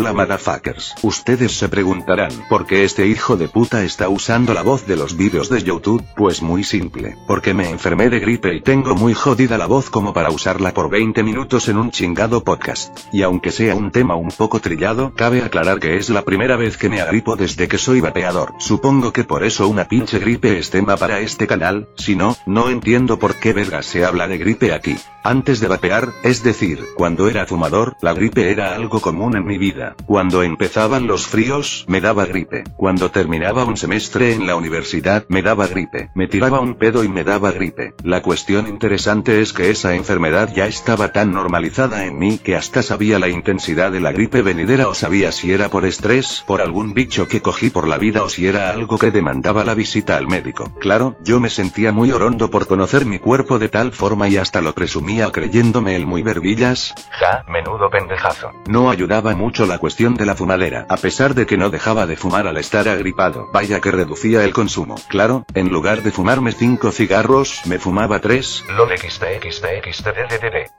Hola motherfuckers. Ustedes se preguntarán, ¿por qué este hijo de puta está usando la voz de los vídeos de YouTube? Pues muy simple, porque me enfermé de gripe y tengo muy jodida la voz como para usarla por 20 minutos en un chingado podcast. Y aunque sea un tema un poco trillado, cabe aclarar que es la primera vez que me agripo desde que soy vapeador. Supongo que por eso una pinche gripe es tema para este canal, si no, no entiendo por qué verga se habla de gripe aquí. Antes de vapear, es decir, cuando era fumador, la gripe era algo común en mi vida. Cuando empezaban los fríos, me daba gripe. Cuando terminaba un semestre en la universidad, me daba gripe. Me tiraba un pedo y me daba gripe. La cuestión interesante es que esa enfermedad ya estaba tan normalizada en mí que hasta sabía la intensidad de la gripe venidera o sabía si era por estrés, por algún bicho que cogí por la vida o si era algo que demandaba la visita al médico. Claro, yo me sentía muy orondo por conocer mi cuerpo de tal forma y hasta lo creyéndome el muy verbillas. Ja, menudo pendejazo. No ayudaba mucho la cuestión de la fumadera, a pesar de que no dejaba de fumar al estar agripado. Vaya que reducía el consumo. Claro, en lugar de fumarme 5 cigarros, me fumaba 3. LOL XD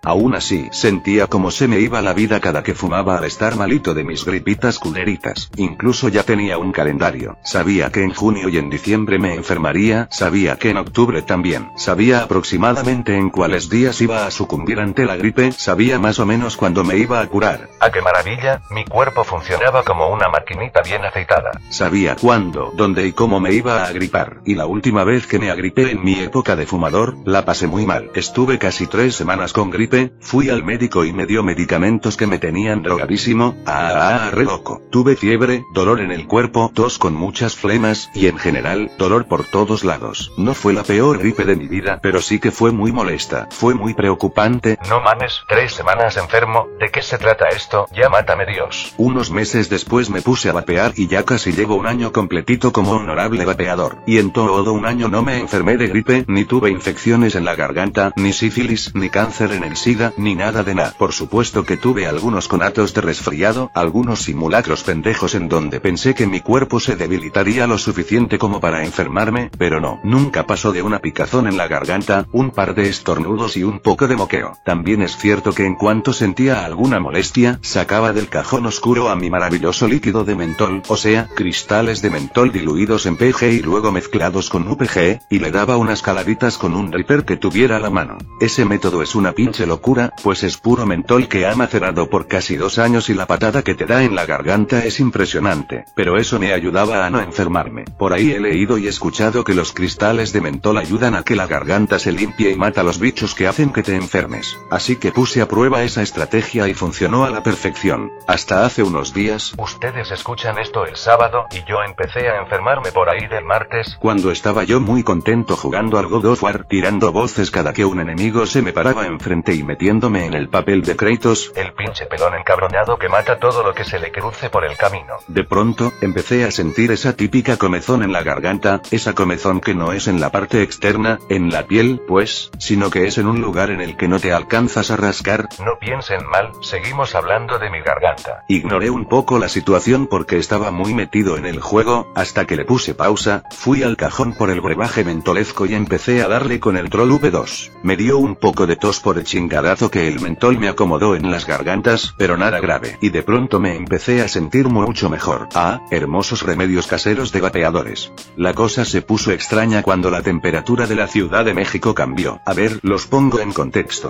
Aún así, sentía como se me iba la vida cada que fumaba al estar malito de mis gripitas culeritas. Incluso ya tenía un calendario. Sabía que en junio y en diciembre me enfermaría, sabía que en octubre también. Sabía aproximadamente en cuáles días iba a sucumbir ante la gripe, sabía más o menos cuándo me iba a curar. ¡Ah, qué maravilla! Mi cuerpo funcionaba como una maquinita bien aceitada. Sabía cuándo, dónde y cómo me iba a agripar. Y la última vez que me agripé en mi época de fumador, la pasé muy mal. Estuve casi tres semanas con gripe, fui al médico y me dio medicamentos que me tenían drogadísimo, ah, ah, ah re loco. Tuve fiebre, dolor en el cuerpo, tos con muchas flemas, y en general, dolor por todos lados. No fue la peor gripe de mi vida, pero sí que fue muy molesta. Fue muy preocupante preocupante. No mames, tres semanas enfermo, ¿de qué se trata esto? Ya mátame Dios. Unos meses después me puse a vapear y ya casi llevo un año completito como honorable vapeador. Y en todo un año no me enfermé de gripe, ni tuve infecciones en la garganta, ni sífilis, ni cáncer en el SIDA, ni nada de nada. Por supuesto que tuve algunos conatos de resfriado, algunos simulacros pendejos en donde pensé que mi cuerpo se debilitaría lo suficiente como para enfermarme, pero no. Nunca pasó de una picazón en la garganta, un par de estornudos y un poco de moqueo. También es cierto que en cuanto sentía alguna molestia, sacaba del cajón oscuro a mi maravilloso líquido de mentol, o sea, cristales de mentol diluidos en PG y luego mezclados con UPG, y le daba unas caladitas con un ripper que tuviera a la mano. Ese método es una pinche locura, pues es puro mentol que ha macerado por casi dos años y la patada que te da en la garganta es impresionante, pero eso me ayudaba a no enfermarme. Por ahí he leído y escuchado que los cristales de mentol ayudan a que la garganta se limpie y mata los bichos que hacen que te enfermes. Así que puse a prueba esa estrategia y funcionó a la perfección. Hasta hace unos días. Ustedes escuchan esto el sábado, y yo empecé a enfermarme por ahí del martes. Cuando estaba yo muy contento jugando al God of War, tirando voces cada que un enemigo se me paraba enfrente y metiéndome en el papel de Kratos. El pinche pelón encabronado que mata todo lo que se le cruce por el camino. De pronto, empecé a sentir esa típica comezón en la garganta, esa comezón que no es en la parte externa, en la piel, pues, sino que es en un lugar en el que no te alcanzas a rascar. No piensen mal, seguimos hablando de mi garganta. Ignoré un poco la situación porque estaba muy metido en el juego, hasta que le puse pausa, fui al cajón por el brebaje mentolezco y empecé a darle con el troll V2. Me dio un poco de tos por el chingadazo que el mentol me acomodó en las gargantas, pero nada grave. Y de pronto me empecé a sentir mucho mejor. Ah, hermosos remedios caseros de vapeadores. La cosa se puso extraña cuando la temperatura de la Ciudad de México cambió. A ver, los pongo en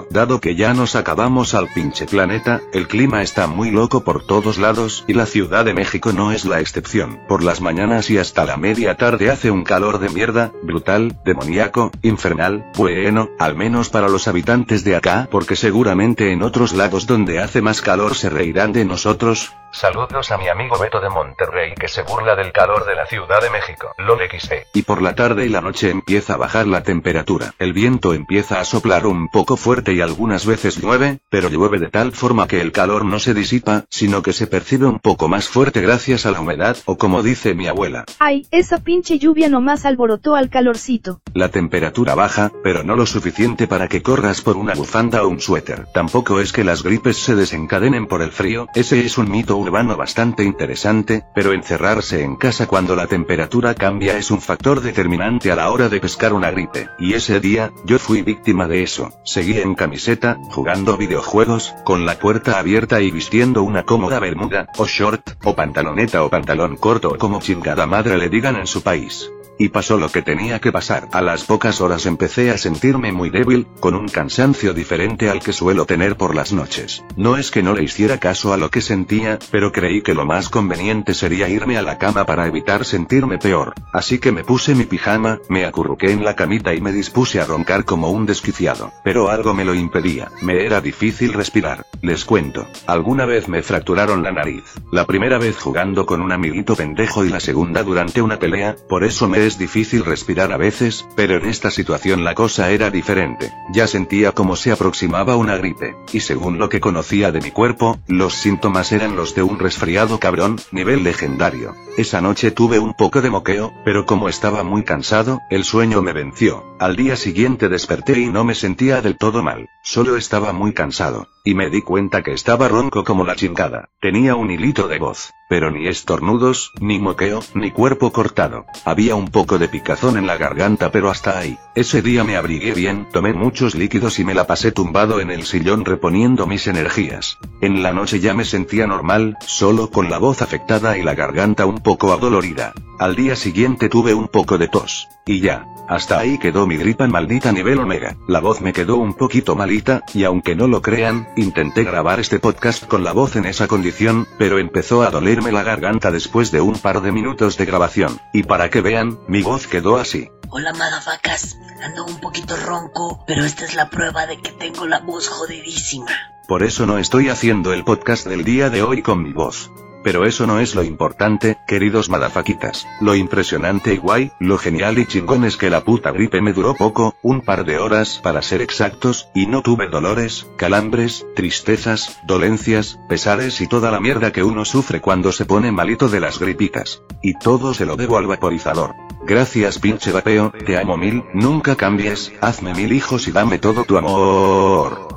Dado que ya nos acabamos al pinche planeta, el clima está muy loco por todos lados, y la Ciudad de México no es la excepción. Por las mañanas y hasta la media tarde hace un calor de mierda, brutal, demoníaco, infernal, bueno, al menos para los habitantes de acá, porque seguramente en otros lados donde hace más calor se reirán de nosotros, Saludos a mi amigo Beto de Monterrey que se burla del calor de la Ciudad de México. LOL XD. Y por la tarde y la noche empieza a bajar la temperatura. El viento empieza a soplar un poco fuerte y algunas veces llueve, pero llueve de tal forma que el calor no se disipa, sino que se percibe un poco más fuerte gracias a la humedad, o como dice mi abuela. Ay, esa pinche lluvia nomás alborotó al calorcito. La temperatura baja, pero no lo suficiente para que corras por una bufanda o un suéter. Tampoco es que las gripes se desencadenen por el frío, ese es un mito urbano bastante interesante, pero encerrarse en casa cuando la temperatura cambia es un factor determinante a la hora de pescar una gripe. Y ese día, yo fui víctima de eso. Seguí en camiseta, jugando videojuegos, con la puerta abierta y vistiendo una cómoda bermuda, o short, o pantaloneta o pantalón corto o como chingada madre le digan en su país. Y pasó lo que tenía que pasar. A las pocas horas empecé a sentirme muy débil, con un cansancio diferente al que suelo tener por las noches. No es que no le hiciera caso a lo que sentía, pero creí que lo más conveniente sería irme a la cama para evitar sentirme peor. Así que me puse mi pijama, me acurruqué en la camita y me dispuse a roncar como un desquiciado. Pero algo me lo impedía. Me era difícil respirar. Les cuento. Alguna vez me fracturaron la nariz. La primera vez jugando con un amiguito pendejo y la segunda durante una pelea, por eso me es difícil respirar a veces, pero en esta situación la cosa era diferente. Ya sentía como se aproximaba una gripe, y según lo que conocía de mi cuerpo, los síntomas eran los de un resfriado cabrón, nivel legendario. Esa noche tuve un poco de moqueo, pero como estaba muy cansado, el sueño me venció. Al día siguiente desperté y no me sentía del todo mal, solo estaba muy cansado, y me di cuenta que estaba ronco como la chingada. Tenía un hilito de voz, pero ni estornudos, ni moqueo, ni cuerpo cortado. Había un poco de picazón en la garganta pero hasta ahí. Ese día me abrigué bien, tomé muchos líquidos y me la pasé tumbado en el sillón reponiendo mis energías. En la noche ya me sentía normal, solo con la voz afectada y la garganta un poco adolorida. Al día siguiente tuve un poco de tos. Y ya. Hasta ahí quedó mi gripa maldita nivel omega. La voz me quedó un poquito malita, y aunque no lo crean, intenté grabar este podcast con la voz en esa condición, pero empezó a la garganta después de un par de minutos de grabación. Y para que vean, mi voz quedó así. Hola madafacas, ando un poquito ronco, pero esta es la prueba de que tengo la voz jodidísima. Por eso no estoy haciendo el podcast del día de hoy con mi voz. Pero eso no es lo importante, queridos madafaquitas. Lo impresionante y guay, lo genial y chingón es que la puta gripe me duró poco, un par de horas para ser exactos, y no tuve dolores, calambres, tristezas, dolencias, pesares y toda la mierda que uno sufre cuando se pone malito de las gripitas. Y todo se lo debo al vaporizador. Gracias pinche vapeo, te amo mil, nunca cambies, hazme mil hijos y dame todo tu amor.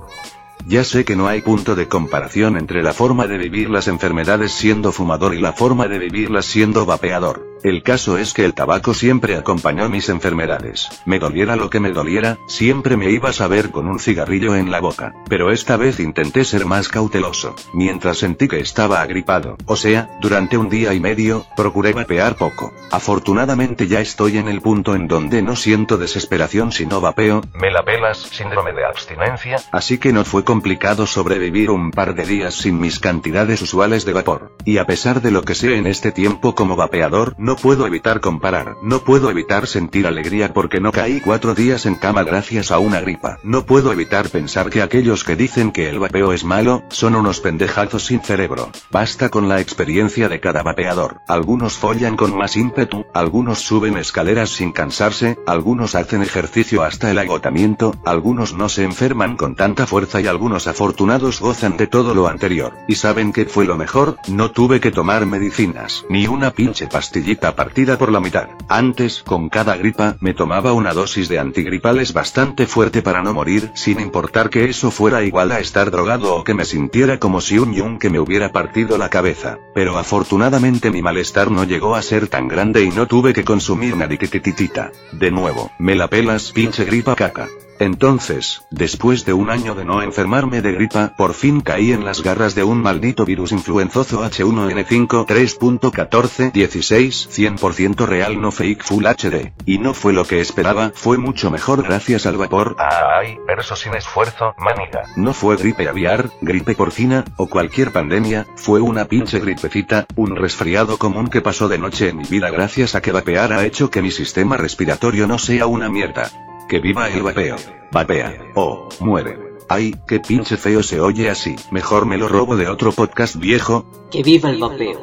Ya sé que no hay punto de comparación entre la forma de vivir las enfermedades siendo fumador y la forma de vivirlas siendo vapeador. El caso es que el tabaco siempre acompañó mis enfermedades. Me doliera lo que me doliera, siempre me iba a saber con un cigarrillo en la boca. Pero esta vez intenté ser más cauteloso. Mientras sentí que estaba agripado, o sea, durante un día y medio, procuré vapear poco. Afortunadamente ya estoy en el punto en donde no siento desesperación si no vapeo. Me la pelas, síndrome de abstinencia. Así que no fue complicado sobrevivir un par de días sin mis cantidades usuales de vapor. Y a pesar de lo que sé en este tiempo como vapeador, no puedo evitar comparar, no puedo evitar sentir alegría porque no caí cuatro días en cama gracias a una gripa. No puedo evitar pensar que aquellos que dicen que el vapeo es malo, son unos pendejazos sin cerebro. Basta con la experiencia de cada vapeador. Algunos follan con más ímpetu, algunos suben escaleras sin cansarse, algunos hacen ejercicio hasta el agotamiento, algunos no se enferman con tanta fuerza y algunos afortunados gozan de todo lo anterior. ¿Y saben qué fue lo mejor? No tuve que tomar medicinas, ni una pinche pastillita partida por la mitad. Antes, con cada gripa, me tomaba una dosis de antigripales bastante fuerte para no morir, sin importar que eso fuera igual a estar drogado o que me sintiera como si un yunque me hubiera partido la cabeza. Pero afortunadamente mi malestar no llegó a ser tan grande y no tuve que consumir una diquititita. De nuevo, me la pelas pinche gripa caca. Entonces, después de un año de no enfermarme de gripa, por fin caí en las garras de un maldito virus influenzoso H1N5 3.14 16 100% real no fake full HD. Y no fue lo que esperaba, fue mucho mejor gracias al vapor. Ay, verso sin esfuerzo, maniga. No fue gripe aviar, gripe porcina, o cualquier pandemia, fue una pinche gripecita, un resfriado común que pasó de noche en mi vida gracias a que vapear ha hecho que mi sistema respiratorio no sea una mierda. Que viva el vapeo. Vapea. Oh, muere. Ay, qué pinche feo se oye así. Mejor me lo robo de otro podcast viejo. Que viva el vapeo.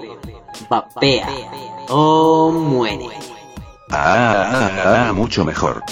Vapea. O muere. Ah, ah, ah, ah, mucho mejor.